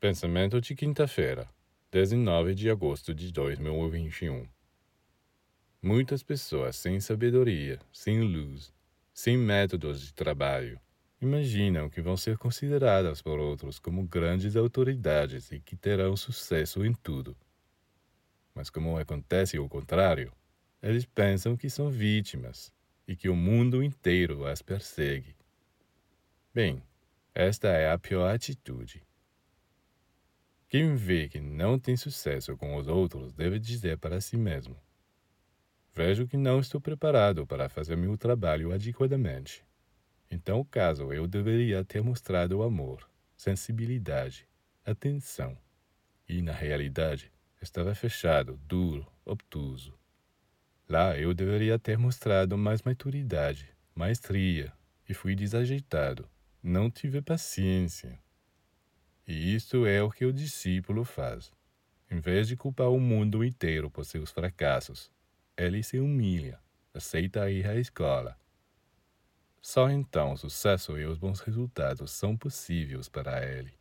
Pensamento de quinta-feira, 19 de agosto de 2021. Muitas pessoas sem sabedoria, sem luz, sem métodos de trabalho, imaginam que vão ser consideradas por outros como grandes autoridades e que terão sucesso em tudo. Mas como acontece o contrário, eles pensam que são vítimas e que o mundo inteiro as persegue. Bem, esta é a pior atitude. Quem vê que não tem sucesso com os outros deve dizer para si mesmo: Vejo que não estou preparado para fazer meu trabalho adequadamente. Então, caso eu deveria ter mostrado amor, sensibilidade, atenção, e na realidade estava fechado, duro, obtuso. Lá eu deveria ter mostrado mais maturidade, maestria, e fui desajeitado. Não tive paciência. E isso é o que o discípulo faz. Em vez de culpar o mundo inteiro por seus fracassos, ele se humilha, aceita ir à escola. Só então o sucesso e os bons resultados são possíveis para ele.